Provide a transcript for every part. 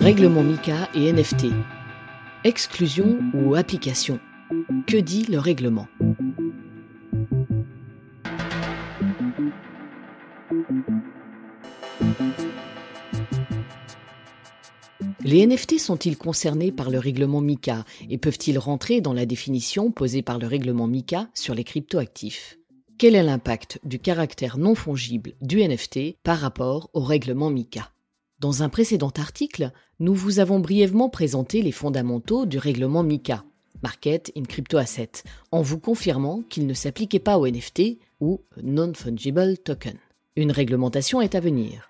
Règlement MICA et NFT. Exclusion ou application. Que dit le règlement? Les NFT sont-ils concernés par le règlement MICA et peuvent-ils rentrer dans la définition posée par le règlement MICA sur les cryptoactifs? Quel est l'impact du caractère non fongible du NFT par rapport au règlement MICA Dans un précédent article, nous vous avons brièvement présenté les fondamentaux du règlement MICA, Market in Crypto Asset, en vous confirmant qu'il ne s'appliquait pas aux NFT ou Non-Fungible Token. Une réglementation est à venir.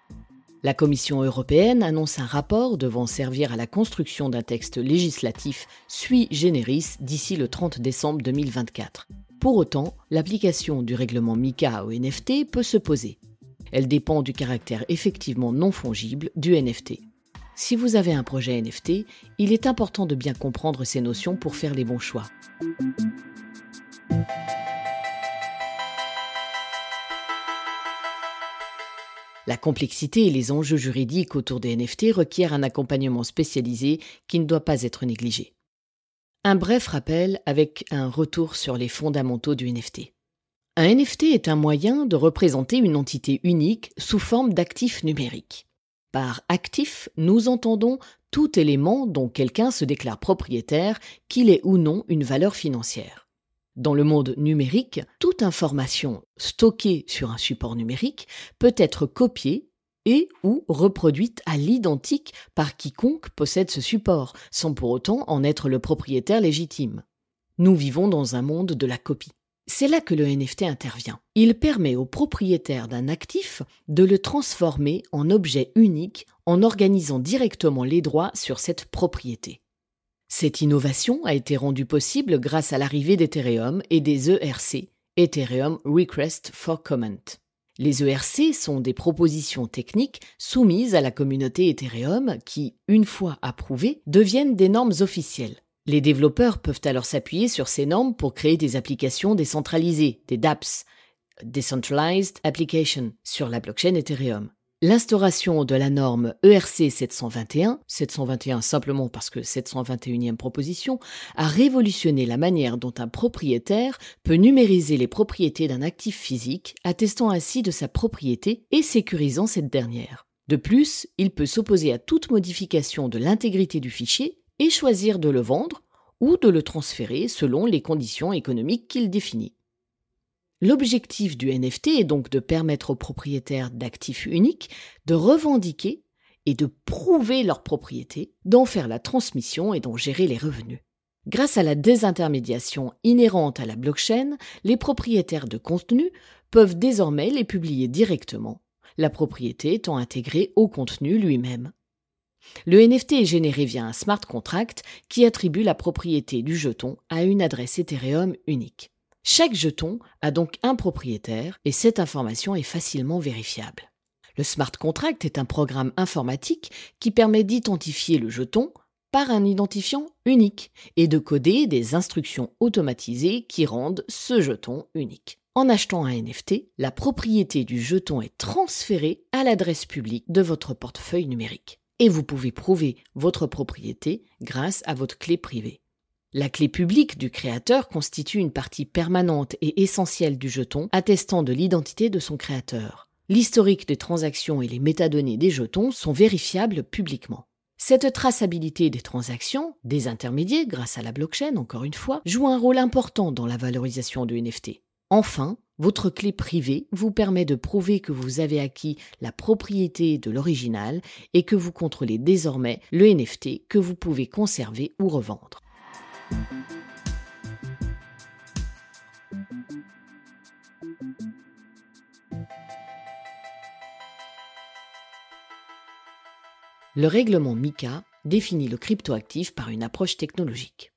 La Commission européenne annonce un rapport devant servir à la construction d'un texte législatif sui generis d'ici le 30 décembre 2024. Pour autant, l'application du règlement MICA au NFT peut se poser. Elle dépend du caractère effectivement non fongible du NFT. Si vous avez un projet NFT, il est important de bien comprendre ces notions pour faire les bons choix. La complexité et les enjeux juridiques autour des NFT requièrent un accompagnement spécialisé qui ne doit pas être négligé. Un bref rappel avec un retour sur les fondamentaux du NFT. Un NFT est un moyen de représenter une entité unique sous forme d'actif numérique. Par actif, nous entendons tout élément dont quelqu'un se déclare propriétaire, qu'il ait ou non une valeur financière. Dans le monde numérique, toute information stockée sur un support numérique peut être copiée ou reproduite à l'identique par quiconque possède ce support, sans pour autant en être le propriétaire légitime. Nous vivons dans un monde de la copie. C'est là que le NFT intervient. Il permet au propriétaire d'un actif de le transformer en objet unique en organisant directement les droits sur cette propriété. Cette innovation a été rendue possible grâce à l'arrivée d'Ethereum et des ERC, Ethereum Request for Comment. Les ERC sont des propositions techniques soumises à la communauté Ethereum qui, une fois approuvées, deviennent des normes officielles. Les développeurs peuvent alors s'appuyer sur ces normes pour créer des applications décentralisées, des dApps, Decentralized Application, sur la blockchain Ethereum. L'instauration de la norme ERC 721, 721 simplement parce que 721e proposition, a révolutionné la manière dont un propriétaire peut numériser les propriétés d'un actif physique, attestant ainsi de sa propriété et sécurisant cette dernière. De plus, il peut s'opposer à toute modification de l'intégrité du fichier et choisir de le vendre ou de le transférer selon les conditions économiques qu'il définit. L'objectif du NFT est donc de permettre aux propriétaires d'actifs uniques de revendiquer et de prouver leur propriété, d'en faire la transmission et d'en gérer les revenus. Grâce à la désintermédiation inhérente à la blockchain, les propriétaires de contenu peuvent désormais les publier directement, la propriété étant intégrée au contenu lui-même. Le NFT est généré via un smart contract qui attribue la propriété du jeton à une adresse Ethereum unique. Chaque jeton a donc un propriétaire et cette information est facilement vérifiable. Le smart contract est un programme informatique qui permet d'identifier le jeton par un identifiant unique et de coder des instructions automatisées qui rendent ce jeton unique. En achetant un NFT, la propriété du jeton est transférée à l'adresse publique de votre portefeuille numérique. Et vous pouvez prouver votre propriété grâce à votre clé privée. La clé publique du créateur constitue une partie permanente et essentielle du jeton attestant de l'identité de son créateur. L'historique des transactions et les métadonnées des jetons sont vérifiables publiquement. Cette traçabilité des transactions, des intermédiaires grâce à la blockchain encore une fois, joue un rôle important dans la valorisation du NFT. Enfin, votre clé privée vous permet de prouver que vous avez acquis la propriété de l'original et que vous contrôlez désormais le NFT que vous pouvez conserver ou revendre. Le règlement MICA définit le cryptoactif par une approche technologique.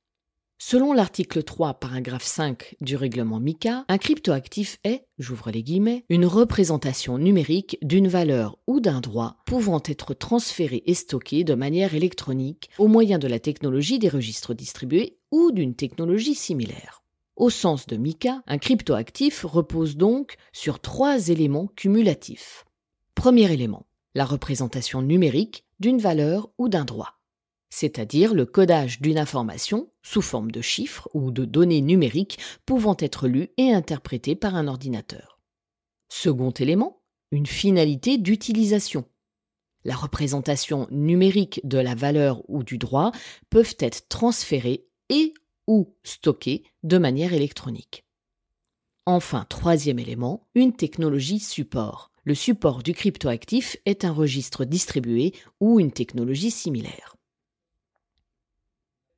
Selon l'article 3, paragraphe 5 du règlement MICA, un cryptoactif est, j'ouvre les guillemets, une représentation numérique d'une valeur ou d'un droit pouvant être transféré et stocké de manière électronique au moyen de la technologie des registres distribués ou d'une technologie similaire. Au sens de Mika, un cryptoactif repose donc sur trois éléments cumulatifs. Premier élément, la représentation numérique d'une valeur ou d'un droit, c'est-à-dire le codage d'une information sous forme de chiffres ou de données numériques pouvant être lues et interprétées par un ordinateur. Second élément, une finalité d'utilisation. La représentation numérique de la valeur ou du droit peuvent être transférées et ou stockées de manière électronique. Enfin, troisième élément, une technologie support. Le support du cryptoactif est un registre distribué ou une technologie similaire.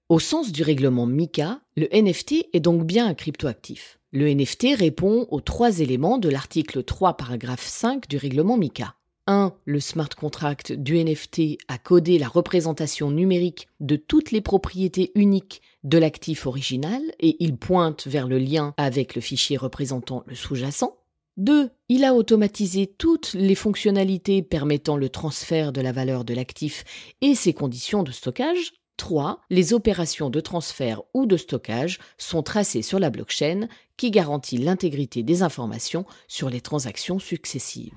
Au sens du règlement MICA, le NFT est donc bien un cryptoactif. Le NFT répond aux trois éléments de l'article 3 paragraphe 5 du règlement MICA. 1. Le smart contract du NFT a codé la représentation numérique de toutes les propriétés uniques de l'actif original et il pointe vers le lien avec le fichier représentant le sous-jacent. 2. Il a automatisé toutes les fonctionnalités permettant le transfert de la valeur de l'actif et ses conditions de stockage. 3. Les opérations de transfert ou de stockage sont tracées sur la blockchain qui garantit l'intégrité des informations sur les transactions successives.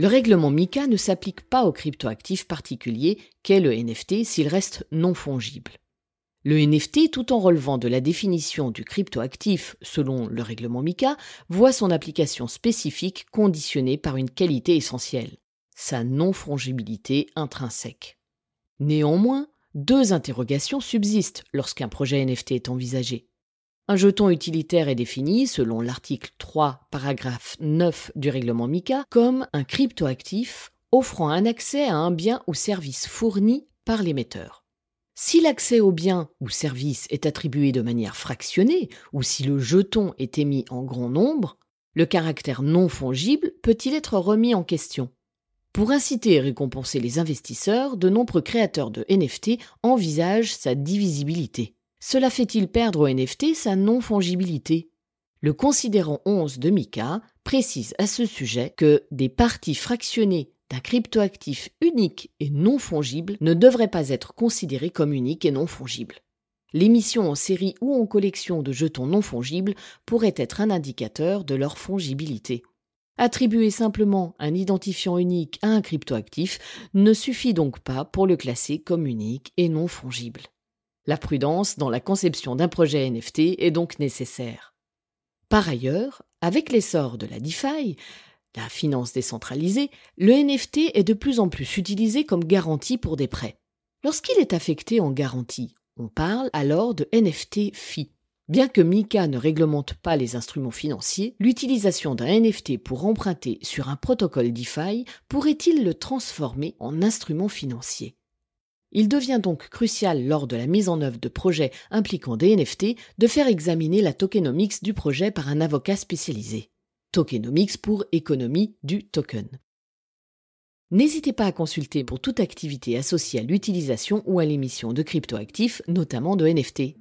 Le règlement MICA ne s'applique pas au cryptoactif particulier qu'est le NFT s'il reste non fongible. Le NFT, tout en relevant de la définition du cryptoactif selon le règlement MICA, voit son application spécifique conditionnée par une qualité essentielle, sa non-fongibilité intrinsèque. Néanmoins, deux interrogations subsistent lorsqu'un projet NFT est envisagé. Un jeton utilitaire est défini, selon l'article 3, paragraphe 9 du règlement MICA, comme un cryptoactif offrant un accès à un bien ou service fourni par l'émetteur. Si l'accès au bien ou service est attribué de manière fractionnée, ou si le jeton est émis en grand nombre, le caractère non fongible peut-il être remis en question? Pour inciter et récompenser les investisseurs, de nombreux créateurs de NFT envisagent sa divisibilité. Cela fait-il perdre au NFT sa non-fongibilité? Le considérant 11 de Mika précise à ce sujet que des parties fractionnées d'un cryptoactif unique et non fongible ne devraient pas être considérées comme uniques et non fongibles. L'émission en série ou en collection de jetons non fongibles pourrait être un indicateur de leur fongibilité. Attribuer simplement un identifiant unique à un cryptoactif ne suffit donc pas pour le classer comme unique et non fongible. La prudence dans la conception d'un projet NFT est donc nécessaire. Par ailleurs, avec l'essor de la DeFi, la finance décentralisée, le NFT est de plus en plus utilisé comme garantie pour des prêts. Lorsqu'il est affecté en garantie, on parle alors de NFT FI. Bien que Mika ne réglemente pas les instruments financiers, l'utilisation d'un NFT pour emprunter sur un protocole DeFi pourrait-il le transformer en instrument financier? Il devient donc crucial lors de la mise en œuvre de projets impliquant des NFT de faire examiner la tokenomics du projet par un avocat spécialisé. Tokenomics pour économie du token. N'hésitez pas à consulter pour toute activité associée à l'utilisation ou à l'émission de cryptoactifs, notamment de NFT.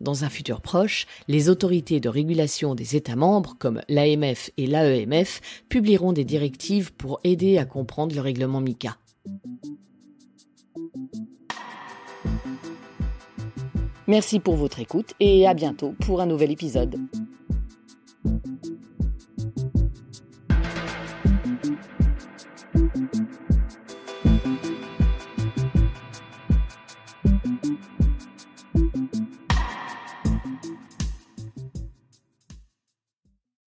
Dans un futur proche, les autorités de régulation des États membres, comme l'AMF et l'AEMF, publieront des directives pour aider à comprendre le règlement MICA. Merci pour votre écoute et à bientôt pour un nouvel épisode.